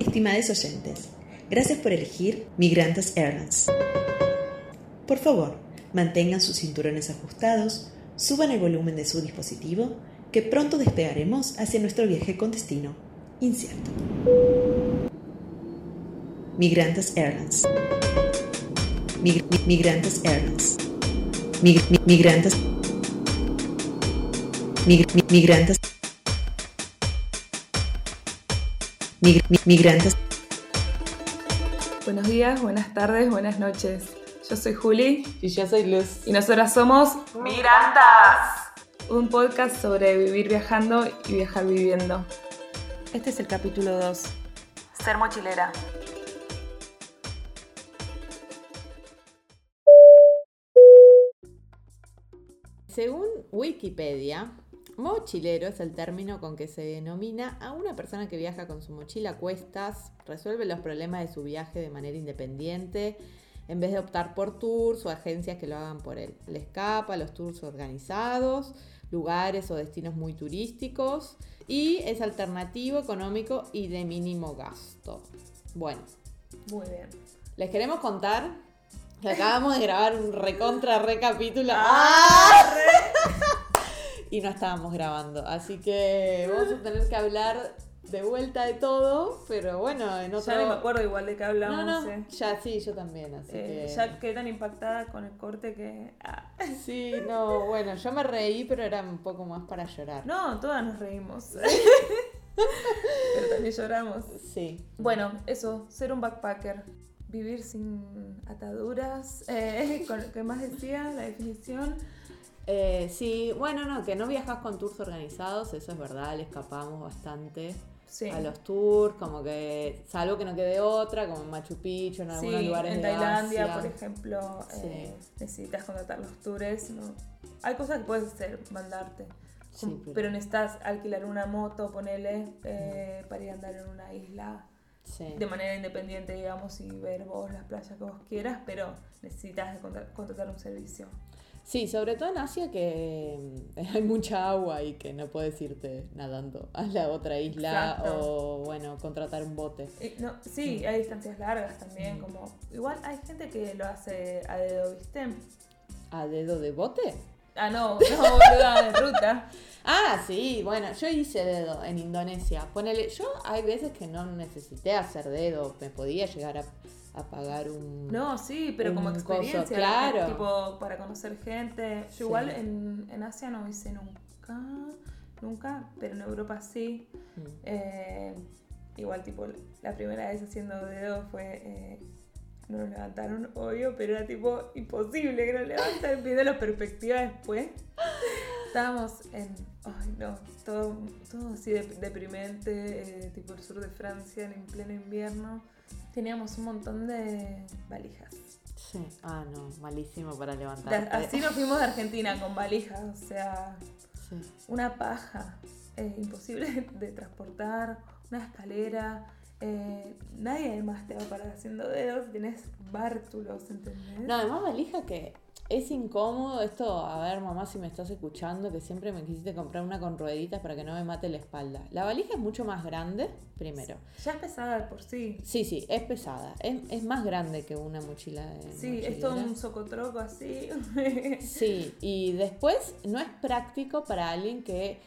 Estimados oyentes, gracias por elegir Migrantes Airlines. Por favor, mantengan sus cinturones ajustados, suban el volumen de su dispositivo, que pronto despegaremos hacia nuestro viaje con destino incierto. Migrantes Airlines. Mig- mi- migrantes Airlines. Mig- mi- migrantes. Mig- mi- migrantes. Mig- mi- migrantes. Buenos días, buenas tardes, buenas noches. Yo soy Juli Y yo soy Luz. y nosotras somos Migrantas, un podcast sobre vivir viajando y viajar viviendo. Este es el capítulo 2. Ser mochilera. Según Wikipedia, mochilero es el término con que se denomina a una persona que viaja con su mochila a cuestas, resuelve los problemas de su viaje de manera independiente, en vez de optar por tours o agencias que lo hagan por él. Le escapa a los tours organizados, lugares o destinos muy turísticos y es alternativo, económico y de mínimo gasto. Bueno, Muy bien. les queremos contar que acabamos de grabar un recontra recapítulo. ¡Ah! Y no estábamos grabando. Así que vamos a tener que hablar de vuelta de todo, pero bueno, en otro... Ya ni me acuerdo igual de qué hablamos. No, no, eh. ya sí, yo también, así Eh, que... Ya quedé tan impactada con el corte que... ah. Sí, no, bueno, yo me reí, pero era un poco más para llorar. No, todas nos reímos. Pero también lloramos. Sí. Bueno, eso, ser un backpacker. Vivir sin ataduras. Eh, con, ¿Qué más decía la definición? Eh, sí, bueno, no, que no viajas con tours organizados, eso es verdad, le escapamos bastante Sí. a los tours, como que, salvo que no quede otra, como en Machu Picchu, en algunos Sí, lugares en de Tailandia, Asia. por ejemplo, eh, necesitas contratar los tours. ¿no? Hay cosas que puedes hacer, mandarte. Sí, Como- pero- pero... necesitas alquilar una moto, ponele, eh, para ir a andar en una isla Sí. de manera independiente, digamos, y ver vos las playas que vos quieras, pero necesitas contratar un servicio. Sí, sobre todo en Asia que mm, hay mucha agua y que no puedes irte nadando a la otra isla Exacto. o, bueno, contratar un bote. Eh, no, sí, hay distancias largas también, como... Igual hay gente que lo hace a dedo, ¿viste? ¿A dedo de bote? Ah, no, no, boluda, de ruta. Ah, sí, bueno, yo hice dedo en Indonesia. Ponele, yo hay veces que no necesité hacer dedo, me podía llegar a, a pagar un... No, sí, pero como coso, experiencia, claro. tipo para conocer gente. Yo Sí. igual en, en Asia no hice nunca, nunca, pero en Europa sí. Mm. Eh, igual tipo la primera vez haciendo dedo fue, eh, no nos levantaron, obvio, pero era tipo imposible que nos levantaran, viendo la perspectiva después. Estábamos en, ay no, todo, todo así de- deprimente, eh, tipo el sur de Francia en pleno invierno. Teníamos un montón de valijas. Sí. Ah, no, malísimo para levantar. así nos fuimos de Argentina con valijas, o sea, Sí. una paja, eh, imposible de transportar, una escalera. eh, nadie más te va a parar haciendo dedos, tenés bártulos, ¿entendés? No, además valija que es incómodo esto, a ver mamá si me estás escuchando, que siempre me quisiste comprar una con rueditas para que no me mate la espalda. La valija es mucho más grande, primero. Ya es pesada por sí. Sí, sí, es pesada, es, es más grande que una mochila de Sí, es todo un socotroco así. Sí, y después no es práctico para alguien que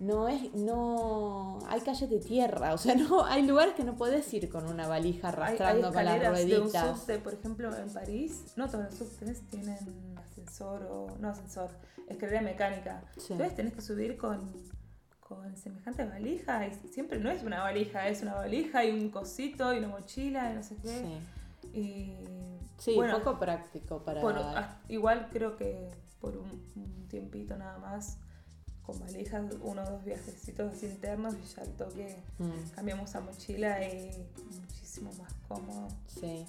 no es, no, hay calles de tierra, o sea, no, hay lugares que no puedes ir con una valija Hay, hay arrastrando con las escaleras de un subte, por ejemplo, en París. No todos los subtes tienen ascensor o. No ascensor, escalera mecánica. Sí. Entonces tenés que subir con, con semejante valija. Y siempre no es una valija, es una valija y un cosito y una mochila y no sé qué. Sí, Y. sí bueno, poco práctico para... por- ah, igual creo que por un, un tiempito nada más. Con valijas, uno o dos viajecitos así internos y ya al toque Mm. cambiamos a mochila y muchísimo más cómodo. Sí.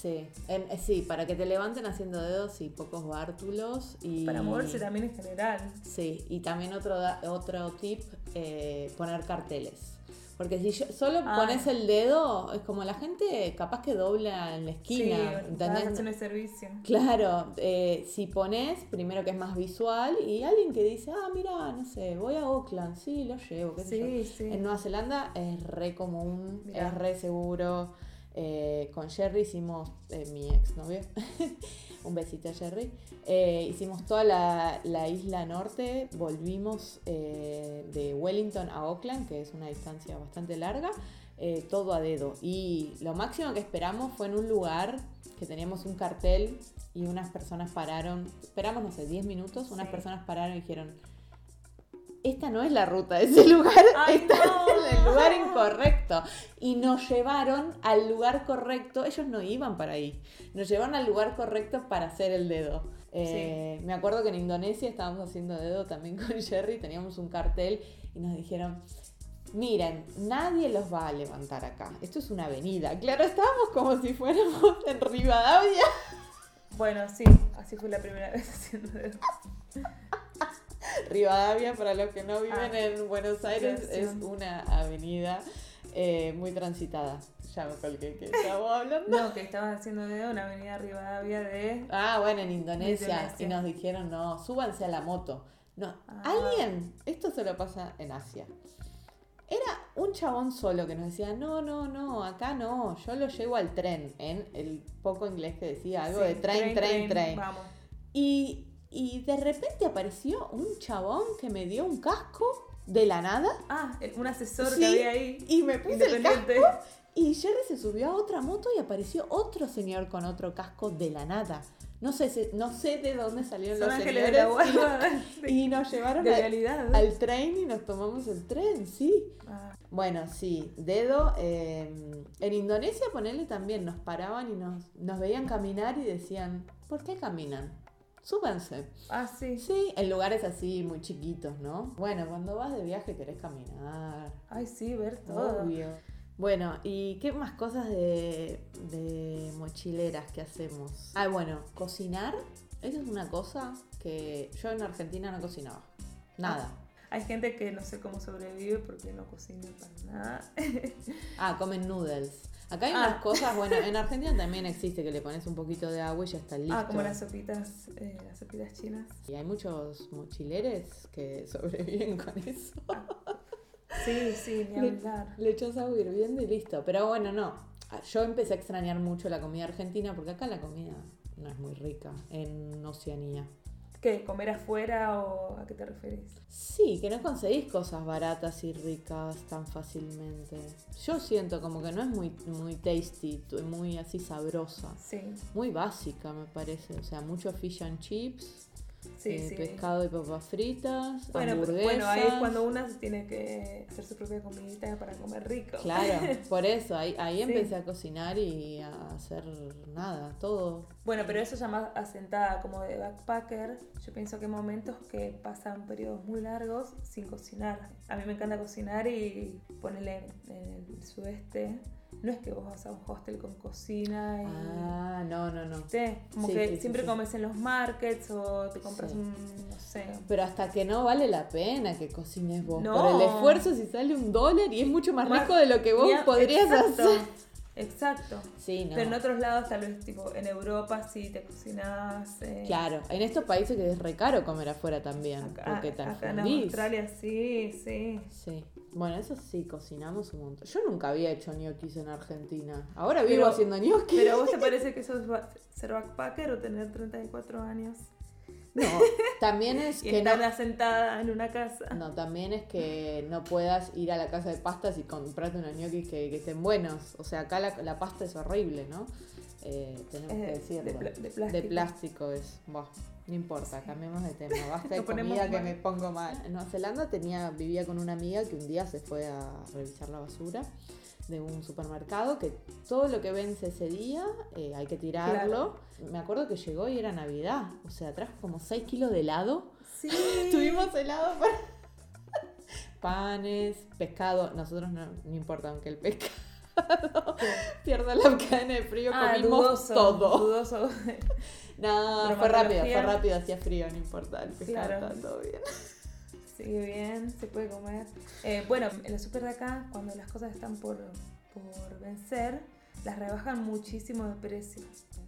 Sí. En- eh, sí, para que te levanten haciendo dedos y pocos bártulos. Y... Para moverse también en general. Sí, y también otro, da- otro tip, eh, poner carteles. Porque si yo- solo Ah. pones el dedo, es como la gente capaz que dobla en la esquina. sí, ¿entendés? de servicio. Claro, eh, si pones, primero que es más visual, y alguien que dice, ah, mira, no sé, voy a Auckland, sí, lo llevo, qué sé yo. Sí, sí. En Nueva Zelanda es re común, Mirá. es re seguro. Eh, con Jerry hicimos, eh, mi exnovio, un besito a Jerry, eh, hicimos toda la, la isla norte, volvimos eh, de Wellington a Auckland, que es una distancia bastante larga, todo a dedo. Y lo máximo que esperamos fue en un lugar que teníamos un cartel y unas personas pararon, esperamos, no sé, 10 minutos, unas Sí. personas pararon y dijeron, esta no es la ruta de ese lugar, Ay, no. es el lugar incorrecto. Y nos llevaron al lugar correcto, ellos no iban para ahí, nos llevaron al lugar correcto para hacer el dedo. Eh, Me acuerdo que en Indonesia estábamos haciendo dedo también con Jerry, teníamos un cartel y nos dijeron, miren, nadie los va a levantar acá, esto es una avenida. Claro, estábamos como si fuéramos en Rivadavia. Bueno, sí, así fue la primera vez haciendo dedos. Rivadavia, para los que no viven Ah, en Buenos Aires, es una avenida eh, muy transitada. Ya me colgué que estábamos hablando. No, que estaban haciendo dedo en Avenida Rivadavia de. Ah, bueno, en Indonesia. Indonesia. Y nos dijeron, no, súbanse a la moto. No, Ah. alguien, esto solo pasa en Asia. Era un chabón solo que nos decía, no, no, no, acá no, yo lo llevo al tren, en el poco inglés que decía algo Sí, de tren, tren, tren. Vamos. Y, y de repente apareció un chabón que me dio un casco de la nada Ah, un asesor Sí, que había ahí. y me puse el casco y Jerry se subió a otra moto y apareció otro señor con otro casco de la nada. No sé, no sé de dónde salieron Son los ángeles señores de la y, y nos llevaron de al- tren y nos tomamos el tren, sí. Ah, Bueno, sí, dedo. eh, en Indonesia, ponerle también, nos paraban y nos, nos veían caminar y decían, ¿por qué caminan? Súbanse. ah, sí. Sí, en lugares así muy chiquitos, ¿no? Bueno, cuando vas de viaje querés caminar. Ay, sí, ver todo. Obvio. Bueno, ¿y qué más cosas de, de mochileras que hacemos? Ah, bueno, cocinar. Esa es una cosa que yo en Argentina no cocinaba. Nada. Hay gente que no sé cómo sobrevive porque no cocina para nada. Ah, comen noodles. Acá hay Ah. unas cosas, bueno, en Argentina también existe que le pones un poquito de agua y ya está listo. Ah, como las sopitas, eh, las sopitas chinas. Y hay muchos mochileres que sobreviven con eso. Sí, sí, ni Le- hablar. Le echas agua hirviendo y listo. Pero bueno, no. Ah, Yo empecé a extrañar mucho la comida argentina porque acá la comida no es muy rica en Oceanía. ¿Qué? ¿Comer afuera o a qué te referís? Sí, que no conseguís cosas baratas y ricas tan fácilmente. Yo siento como que no es muy, muy tasty, muy así sabrosa. Sí, Muy básica me parece. O sea, mucho fish and chips, sí, eh, sí. pescado y papas fritas, Bueno, pero- hamburguesas. bueno, ahí es cuando una tiene que hacer su propia comidita para comer rico. Claro, por eso, ahí, ahí Sí. empecé a cocinar y a hacer nada, todo. Bueno, pero eso ya más asentada como de backpacker, yo pienso que hay momentos que pasan periodos muy largos sin cocinar. A mí me encanta cocinar y ponerle en el sudeste. No es que vos vas a un hostel con cocina y... Ah, no, no, no. ¿viste? Como Sí, que sí, sí, siempre sí. comes en los markets o te compras Sí. un, no sé, Pero hasta que no vale la pena que cocines vos. No. Por el esfuerzo si sale un dólar y es mucho más Más- rico de lo que vos Ya, podrías exacto, hacer. Exacto. Sí, no. Pero en otros lados, tal vez, tipo, en Europa sí te cocinas. eh, Claro, en estos países que es re caro comer afuera también, Acá, porque te acá en. Australia sí, sí. Sí. Bueno, eso sí, cocinamos un montón. Yo nunca había hecho ñoquis en Argentina. Ahora vivo Pero- haciendo ñoquis. Pero vos te parece que eso es ba- ser backpacker o tener 34 años No, también es y que no, estar asentada en una casa. no, también es que no puedas ir a la casa de pastas y comprarte unos ñoquis que, que estén buenos. O sea, acá la, la pasta es horrible, ¿no? Eh, tenemos Eh, que de decirlo. de De plástico. plástico es. Buah, no importa, cambiemos de tema. Basta de comida que me pongo mal. En Nueva Zelanda tenía, vivía con una amiga que un día se fue a revisar la basura de un supermercado que todo lo que vence ese día eh, hay que tirarlo. Me acuerdo que llegó y era Navidad. O sea, trajo como 6 kilos de helado. Sí. Tuvimos helado para. Panes, pescado. Nosotros no, no importa, aunque el pescado pierda la cadena de frío, Ah, comimos dudoso, todo. dudoso. No, fue rápido, fue rápido, hacía frío, no importa, el Claro. todo bien. sigue bien, se puede comer. Eh, bueno, en la super de acá, cuando las cosas están por, por vencer, las rebajan muchísimo de precio.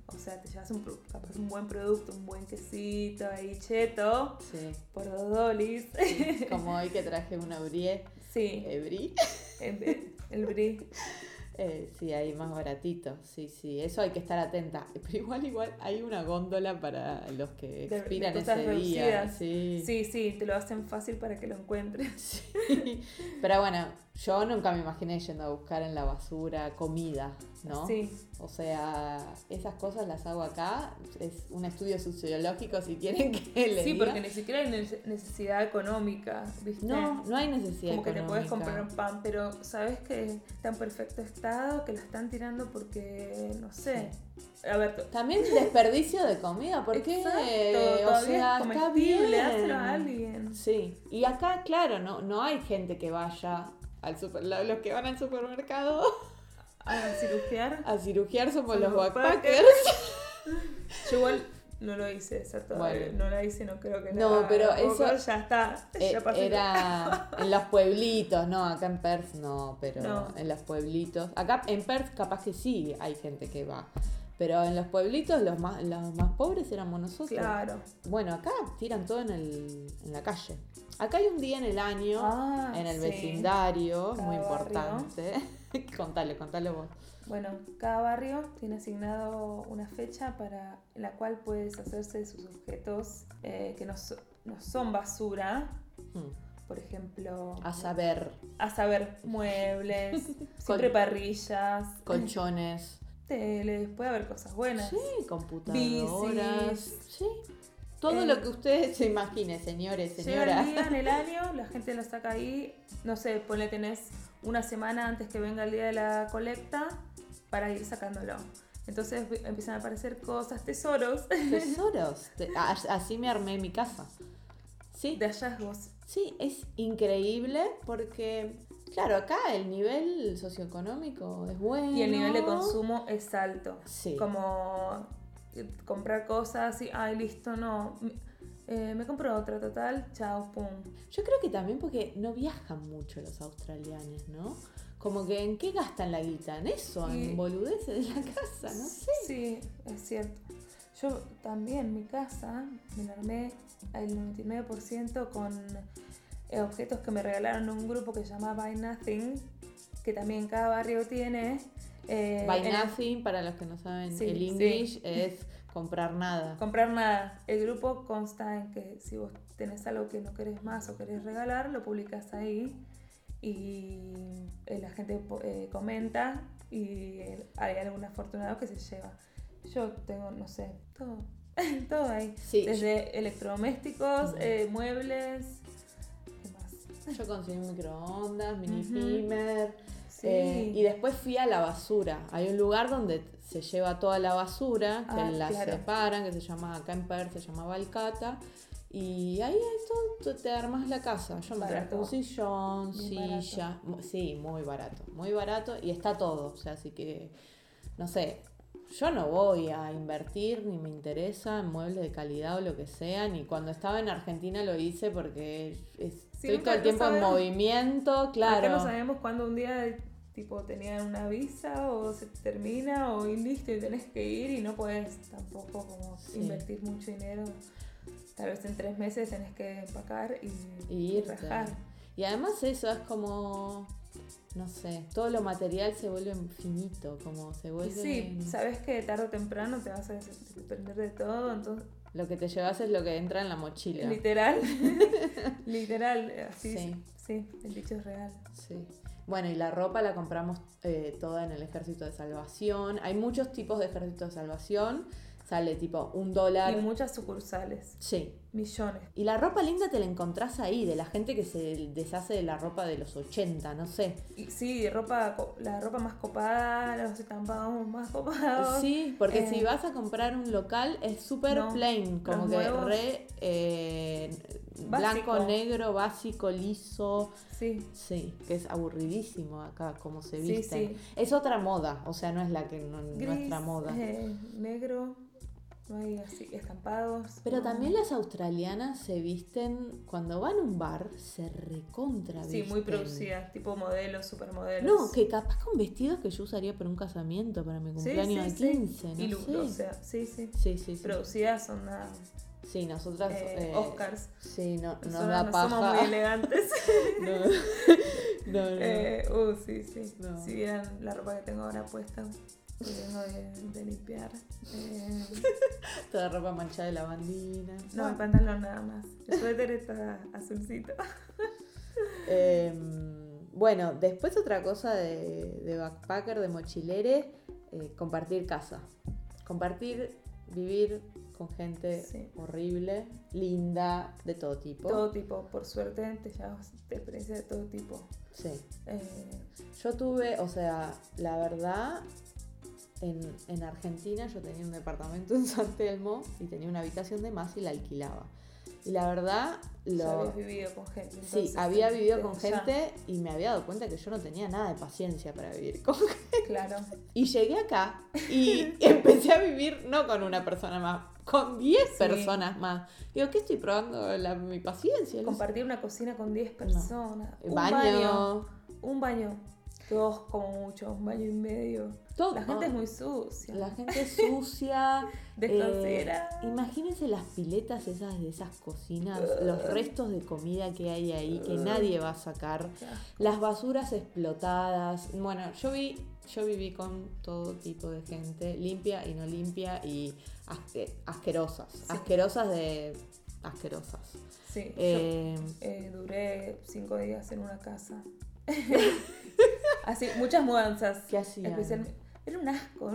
O sea, te llevas un, pro- capaz un buen producto, un buen quesito ahí cheto, Sí. por dos dolis. Como hoy que traje una brie. Sí, eh, brie. el, el brie. Eh, sí, ahí más baratito. Sí, sí, eso hay que estar atenta. Pero igual, igual, hay una góndola para los que de expiran ese día. Sí. Sí, sí, te lo hacen fácil para que lo encuentres. Sí. Pero bueno, yo nunca me imaginé yendo a buscar en la basura comida, ¿no? Sí, O sea, esas cosas las hago acá. Es un estudio sociológico si quieren que le sí, diga. porque ni siquiera hay nece- necesidad económica, ¿viste? No, no hay necesidad Como que te puedes económica. comprar un pan, pero sabes que está en perfecto estado, que lo están tirando porque, no sé. A ver, También desperdicio de comida, porque Exacto, o sea, es está bien. a alguien. Sí, y acá, claro, no, no hay gente que vaya al super, lo- los que van al supermercado A cirugiar. a cirugiar somos los backpackers. Yo igual no lo hice. Bueno. No la hice, no creo que la No, haga pero eso- Ya está. Eh, ya pasé. Era en los pueblitos, no, acá en Perth no, pero No. en los pueblitos. Acá en Perth capaz que sí hay gente que va, pero en los pueblitos los más, los más pobres éramos nosotros. Claro. Bueno, acá tiran todo en, el, en la calle. Acá hay un día en el año, Ah, en el sí. vecindario, Cada muy importante. contale, contale vos. Bueno, cada barrio tiene asignado una fecha para la cual puedes hacerse de sus objetos eh, que no, so- no son basura. Hmm. Por ejemplo, A saber, a saber, muebles, siempre parrillas, colchones, teles, puede haber cosas buenas. sí, computadoras, Bicis. sí. Todo Eh, lo que ustedes se imaginen, señores, Llega señoras. el día en el año, la gente lo saca ahí, no sé, ponle tenés una semana antes que venga el día de la colecta para ir sacándolo. Entonces empiezan a aparecer cosas, tesoros Tesoros. Así me armé mi casa. Sí, de hallazgos. sí, es increíble porque, claro, acá el nivel socioeconómico es bueno. Y el nivel de consumo es alto. Sí. Como comprar cosas y, ay, listo, no. eh, me compro otra, total, chao, pum. Yo creo que también porque no viajan mucho los australianos, ¿no? Como que en qué gastan la guita, en eso, en boludeces de la casa, no sé. Sí, es cierto. Yo también, mi casa, me la armé al 99% con eh, objetos que me regalaron un grupo que se llama Buy Nothing, que también cada barrio tiene. Eh, Buy nothing, para los que no saben Sí, el sí. English, es comprar nada. Comprar nada. El grupo consta en que si vos tenés algo que no querés más o querés regalar, lo publicas ahí y eh, la gente eh, comenta y eh, hay algún afortunado que se lleva. Yo tengo, no sé, todo, todo ahí. Sí, Desde electrodomésticos, Ujú. eh, muebles, ¿qué más? Yo conseguí microondas, mini pimer. Sí. eh, y después fui a la basura. Hay un lugar donde se lleva toda la basura, que Ah, la claro. separan, que se llama, acá en Perth se llama Balcata. Y ahí todo, te armas la casa. Yo me traje un sillón, silla. Sí, muy barato, muy barato. Y está todo. O sea, así que, no sé, yo no voy a invertir ni me interesa en muebles de calidad o lo que sea. Ni cuando estaba en Argentina lo hice porque es- Sí, estoy todo el tiempo en sabemos. movimiento, claro. Acá no sabemos cuándo un día tipo tenían una visa o se termina o y listo y tenés que ir y no puedes tampoco como Sí. invertir mucho dinero. Tal vez en tres meses tenés que empacar y, Y irte. rajar. Y además eso es como, no sé, todo lo material se vuelve finito, como se Y vuelve... sí, sabes que tarde o temprano te vas a depender de todo, entonces Lo que te llevas es lo que entra en la mochila. literal, literal, así, Sí. sí. el dicho es real. Sí. Bueno, y la ropa la compramos eh, toda en el ejército de salvación. Hay muchos tipos de ejército de salvación. Sale tipo un dólar. Y muchas sucursales, Sí. millones. Y la ropa linda te la encontrás ahí, de la gente que se deshace de la ropa de los 80, no sé. Y sí, ropa, la ropa más copada, los estampados más copados. Sí, porque Eh, si vas a comprar un local es súper no, plain, como que re eh, blanco, negro, básico, liso. Sí, Sí, que es aburridísimo acá como se Sí, visten. sí. Es otra moda, o sea, no es la que no- gris, nuestra moda. eh, negro, no hay así estampados. Pero no. también las australianas se visten, cuando van a un bar, se recontra Sí, muy visten. producidas, tipo modelos, supermodelos. No, que capaz con vestidos que yo usaría para un casamiento, para mi Sí, cumpleaños sí, de sí. 15, no Y lu- sé. o sea, sí, sí. sí, sí, sí. Producidas son nada. Sí, nosotras... eh, eh, Oscars. Sí, no, nos da no paja. somos muy elegantes. no, no, no. Eh, uh, sí, sí. No. Si vieran la ropa que tengo ahora puesta, de, de limpiar. Eh, Toda ropa manchada de lavandina. no, el pantalón nada más. El suéter está azulcito. Em, bueno, después otra cosa de, de backpacker, de mochilere, eh, compartir casa. Compartir, vivir con gente Sí. horrible, linda, de todo tipo. Todo tipo, por suerte, te llevas de experiencia de todo tipo. Sí. Eh, Yo tuve, o sea, la verdad, en, en Argentina yo tenía un departamento en San Telmo y tenía una habitación de más y la alquilaba. Y la verdad, ya lo, habías vivido con gente. Sí, entonces, había te- vivido con ya, gente y me había dado cuenta que yo no tenía nada de paciencia para vivir con Claro. Y llegué acá y empecé a vivir no con una persona más, con 10 Sí. personas más. Digo, ¿qué estoy probando? La- mi paciencia. Compartir una cocina con 10 personas. Un baño, baño. Un baño. Dos como mucho, un baño y medio. todo. La gente es muy sucia. La gente es sucia. Desconsiderada. eh, imagínense las piletas esas de esas cocinas, los restos de comida que hay ahí que nadie va a sacar. Las basuras explotadas. Bueno, yo vi, yo viví con todo tipo de gente, limpia y no limpia y asque- asquerosas. Asquerosas de. asquerosas. Sí, yo Eh, eh, duré cinco días en una casa. Así, muchas mudanzas. ¿Qué hacían? Era un asco.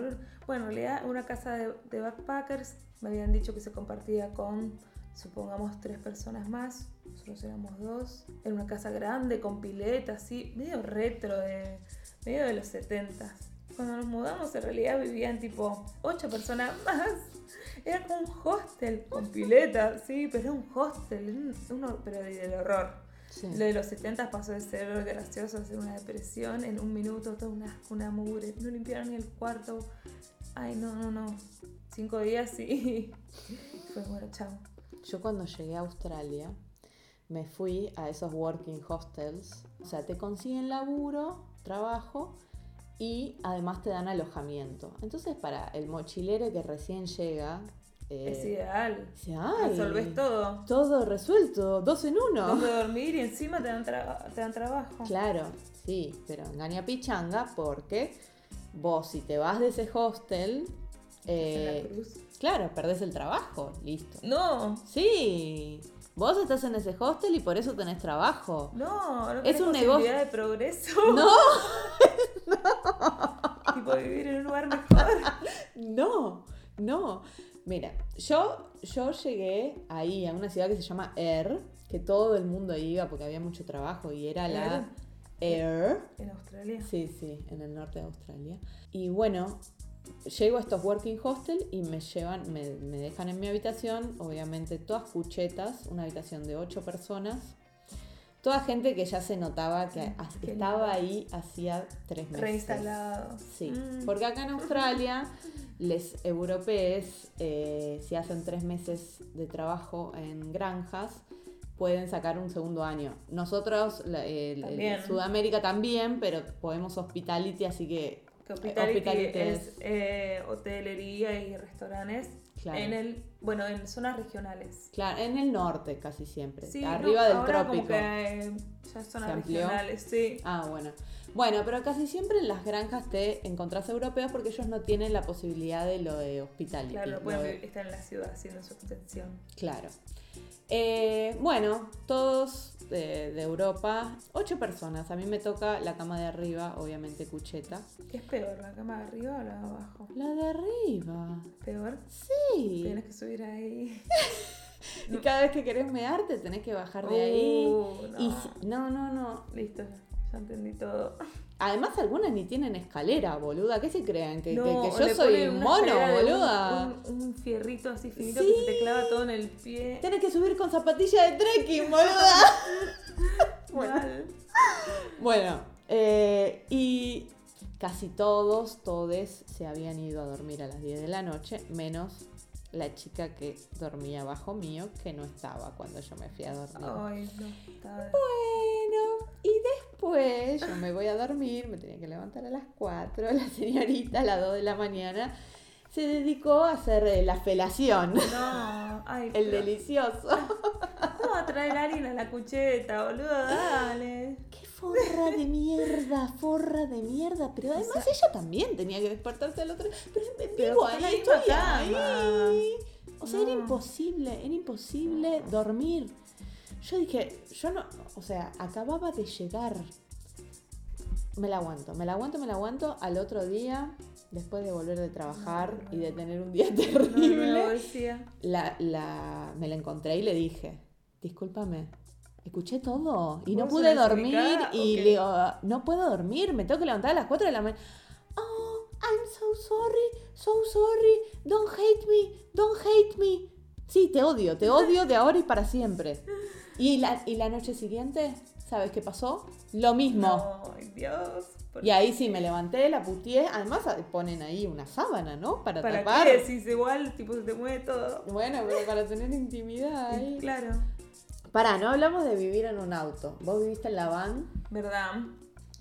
Bueno, en realidad, una casa de, de backpackers me habían dicho que se compartía con, supongamos, tres personas más. Nosotros éramos dos. Era una casa grande, con pileta, así, medio retro, de, medio de los 70 Cuando nos mudamos, en realidad vivían tipo ocho personas más. Era como un hostel con pileta, sí, pero era un hostel, un- uno, pero del horror. Sí. Lo de los 70 pasó de ser gracioso a ser una depresión en un minuto, todo una, una mugre. No limpiaron ni el cuarto. Ay, no, no, no. Cinco días y fue bueno, chao. Yo cuando llegué a Australia me fui a esos working hostels. O sea, te consiguen laburo, trabajo y además te dan alojamiento. Entonces para el mochilero que recién llega... eh, es ideal. dice, "Ay, Resolves todo. Todo resuelto, dos en uno. Donde dormir y encima te dan, tra- te dan trabajo. Claro, sí, pero engaña pichanga porque vos si te vas de ese hostel, En la eh, cruz. claro, perdés el trabajo, listo. No, Sí, vos estás en ese hostel y por eso tenés trabajo. no, no Es un negocio. de progreso. No, tipo vivir en un lugar mejor. no, no. Mira, yo, yo llegué ahí a una ciudad que se llama Air, que todo el mundo iba porque había mucho trabajo y era la Air. En Australia. Sí, sí, en el norte de Australia. Y bueno, llego a estos working hostel y me llevan, me, me dejan en mi habitación, obviamente todas cuchetas, una habitación de ocho personas. Toda gente que ya se notaba que estaba ahí hacía tres meses. Reinstalado. Sí, Mm. porque acá en Australia, los europeos, eh, si hacen tres meses de trabajo en granjas, pueden sacar un segundo año. Nosotros, También. Sudamérica también, pero podemos hospitality, así que Que hospitality, Hospitality es es- eh, hotelería y restaurantes Claro. en el bueno en zonas regionales. claro, en el norte casi siempre, Sí, arriba no, del ahora trópico. Como que, eh, ya ¿Se zonas regionales, sí. Ah, bueno. Bueno, pero casi siempre en las granjas te encontrás europeos porque ellos no tienen la posibilidad de lo de hospitality. Claro, pueden de- estar en la ciudad haciendo su extensión. Claro. Eh, bueno, todos de, de Europa, ocho personas. A mí me toca la cama de arriba, obviamente cucheta. ¿Qué es peor, la cama de arriba o la de abajo? La de arriba. Peor. Sí. Tienes que subir ahí. Y cada vez que querés mearte tenés que bajar de ahí. Uh, no. Y si- no, no, no. Listo, ya entendí todo. Además algunas ni tienen escalera, boluda. ¿Qué se creen? ¿Que, que- No, que yo soy una mono, un- boluda? Un, un fierrito así finito Sí. que se te clava todo en el pie. Tenés que subir con zapatilla de trekking, boluda. Mal. Bueno, eh, y casi todos, todes se habían ido a dormir a las 10 de la noche, menos la chica que dormía abajo mío, que no estaba cuando yo me fui a dormir. Ay, no. Estaba... Bueno, y después yo me voy a dormir, me tenía que levantar a las 4, la señorita a las 2 de la mañana se dedicó a hacer eh, la felación, No, ay, el pero- delicioso. ¿Cómo a traer harina a la cucheta, boludo? Dale. ¡Qué forra de mierda! Forra de mierda. Pero además ella también tenía que despertarse al otro. Pero en Pero vivo en ahí, estoy ahí. O sea, era imposible, era imposible dormir. Yo dije, yo no, o sea, acababa de llegar. Me la aguanto, me la aguanto, me la aguanto. Al otro día, después de volver de trabajar No, y de tener un día terrible, no, decía. la, la, me la encontré y le dije, discúlpame, escuché todo y no ¿Vos pude dormir y le digo, no puedo dormir, me tengo que levantar a las 4 de la mañana. Oh, I'm so sorry, so sorry, don't hate me, don't hate me. Sí, te odio, te odio de ahora y para siempre. Y la, y la noche siguiente, ¿sabes qué pasó? Lo mismo. No, ay, Dios. ¿por Y ahí sí me levanté, la puteé. Además ponen ahí una sábana, ¿no? Para, ¿Para tapar. qué igual? Tipo, se te mueve todo. Bueno, pero para tener intimidad ahí. Claro. Pará, no hablamos de vivir en un auto. ¿Vos viviste en la van? ¿Verdad?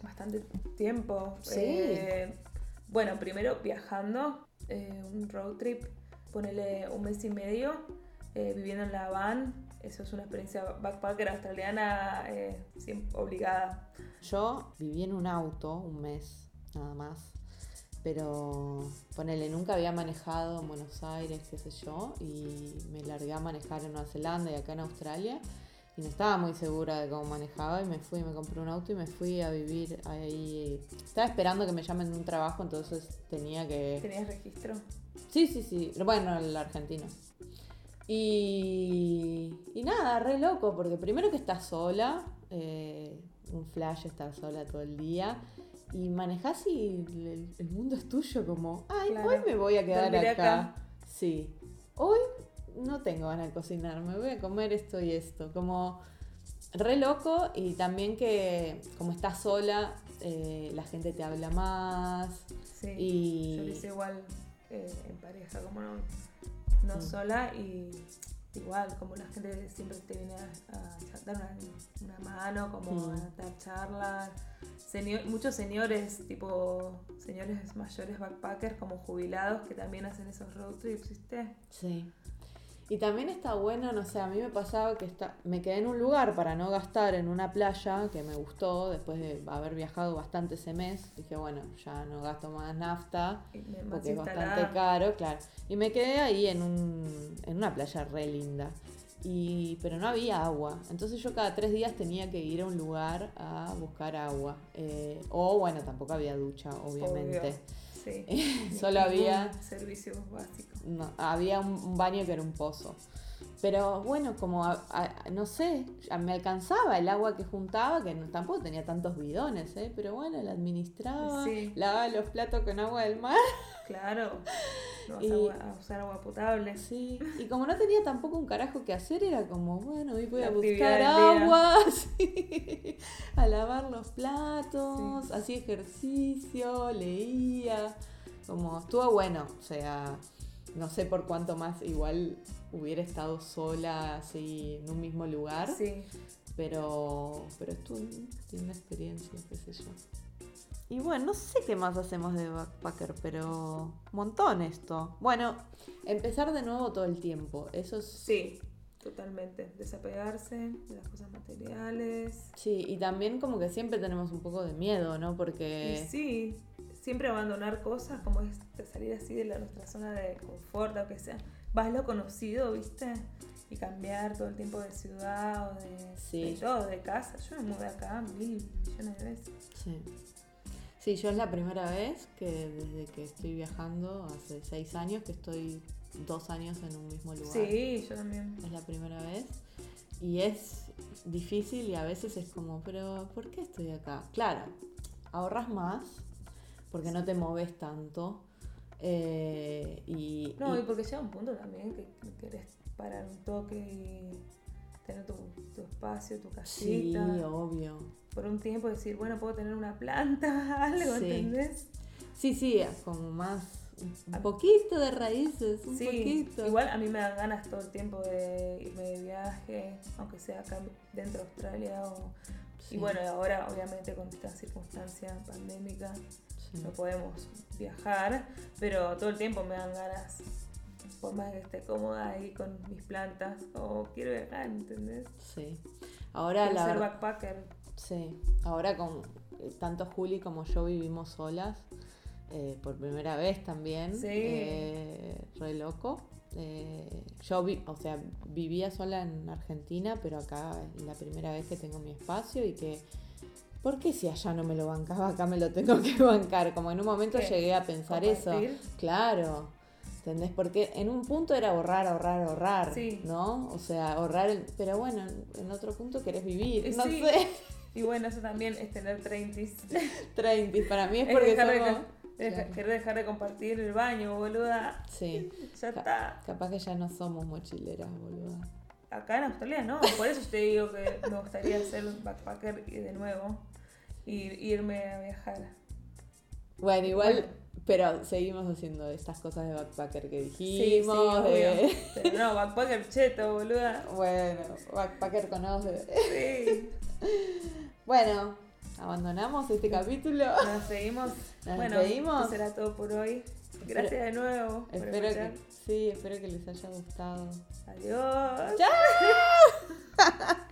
Bastante tiempo. Sí. Eh, bueno, primero viajando, eh, un road trip, ponele un mes y medio, eh, viviendo en la van. Eso es una experiencia backpacker australiana eh, obligada. Yo viví en un auto un mes, nada más. Pero ponele, nunca había manejado en Buenos Aires, qué sé yo, y me largué a manejar en Nueva Zelanda y acá en Australia. Y no estaba muy segura de cómo manejaba y me fui, me compré un auto y me fui a vivir ahí. Estaba esperando que me llamen de un trabajo, entonces tenía que... ¿Tenías registro? Sí, sí, sí. Bueno, el argentino. Y, y nada, re loco, porque primero que estás sola, eh, un flash estar sola todo el día, y manejás y el, el mundo es tuyo, como, ay, Claro. hoy me voy a quedar acá. acá. Sí, hoy no tengo ganas de cocinar, me voy a comer esto y esto, como re loco y también que como estás sola, eh, la gente te habla más Sí. y... Yo lo hice igual eh, en pareja, como no, no sola y igual, como la gente siempre te viene a, a dar una, una mano, como a dar charlas. Muchos señores, tipo señores mayores backpackers, como jubilados, que también hacen esos road trips, ¿viste? Sí. Y también está bueno, no sé, a mí me pasaba que está, me quedé en un lugar para no gastar en una playa que me gustó después de haber viajado bastante ese mes. Dije, bueno, ya no gasto más nafta porque es bastante caro, claro. Y me quedé ahí en, un, en una playa re linda. Y, pero no había agua. Entonces yo cada tres días tenía que ir a un lugar a buscar agua. Eh, o bueno, tampoco había ducha, obviamente. Obvio, Sí. Solo había Servicio básico. no, había un, baño que era un pozo. Pero bueno, como a- a- no sé, ya me alcanzaba el agua que juntaba, que no- tampoco tenía tantos bidones, ¿eh? pero bueno, la administraba, Sí. lavaba los platos con agua del mar. Claro. No vas Y- a, usar agua potable. Sí, y como no tenía tampoco un carajo que hacer, era como, bueno, hoy voy La a buscar agua, sí, a lavar los platos, hacía ejercicio, leía, como estuvo bueno, o sea, no sé por cuánto más igual hubiera estado sola así en un mismo lugar, Sí. pero, pero estuvo una experiencia, qué sé yo. Y bueno, no sé qué más hacemos de backpacker, pero montón esto. Bueno, empezar de nuevo todo el tiempo. Eso es... Sí, totalmente. Desapegarse de las cosas materiales. Sí, y también como que siempre tenemos un poco de miedo, ¿no? Porque... Y sí, siempre abandonar cosas como es salir así de la, nuestra zona de confort, o que sea. Vas lo conocido, ¿viste? Y cambiar todo el tiempo de ciudad o de, Sí. de todo, de casa. Yo me mudé acá mil millones de veces. Sí. Sí, yo es la primera vez que desde que estoy viajando, hace seis años, que estoy dos años en un mismo lugar. Sí, yo también. Es la primera vez. Y es difícil y a veces es como, pero ¿por qué estoy acá? Claro, ahorras más porque no te moves tanto. eh, y, No, y- y porque llega un punto también que que querés parar un toque y tener tu, tu espacio, tu sí, casita. obvio. Por un tiempo decir, bueno, puedo tener una planta, algo, Sí. ¿entendés? Sí, sí, como más, Un poquito de raíces, un Sí, poquito. igual a mí me dan ganas todo el tiempo de irme de viaje, aunque sea acá dentro de Australia. O... Sí. Y bueno, ahora obviamente con esta circunstancia pandémica Sí. no podemos viajar, pero todo el tiempo me dan ganas, por más que esté cómoda ahí con mis plantas, o quiero viajar, ¿entendés? Sí. Ahora Quiero la ser backpacker. Sí, ahora con eh, tanto Juli como yo vivimos solas, eh, por primera vez también, Sí. eh, re loco. Eh, yo, vi, o sea, vivía sola en Argentina, pero acá es la primera vez que tengo mi espacio y que, ¿por qué si allá no me lo bancaba, acá me lo tengo que bancar? Como en un momento ¿Qué? llegué a pensar eso. Compartir. Claro. ¿Entendés? Porque en un punto era ahorrar, ahorrar, ahorrar, Sí. ¿no? O sea, ahorrar, el- pero bueno, en- otro punto querés vivir, Eh, no sí. sé. Y bueno, eso también es tener 30 30, para mí es Es porque dejar de, somos... deja- Claro. querer dejar de compartir el baño, boluda. Sí, Ya Ca- está. capaz que ya no somos mochileras, boluda. Acá en Australia no, por eso te digo que me gustaría ser backpacker y de nuevo y irme a viajar. Bueno, igual, Bueno. pero seguimos haciendo estas cosas de backpacker que Sí, sí, dijimos, obvio. de... Pero no, backpacker cheto, boluda. Bueno, backpacker con ojos. Sí. Bueno, abandonamos este capítulo. Nos seguimos. Nos bueno, esto será todo por hoy. Gracias de nuevo por Espero escuchar. que, sí, espero que les haya gustado. Adiós. ¡Chao!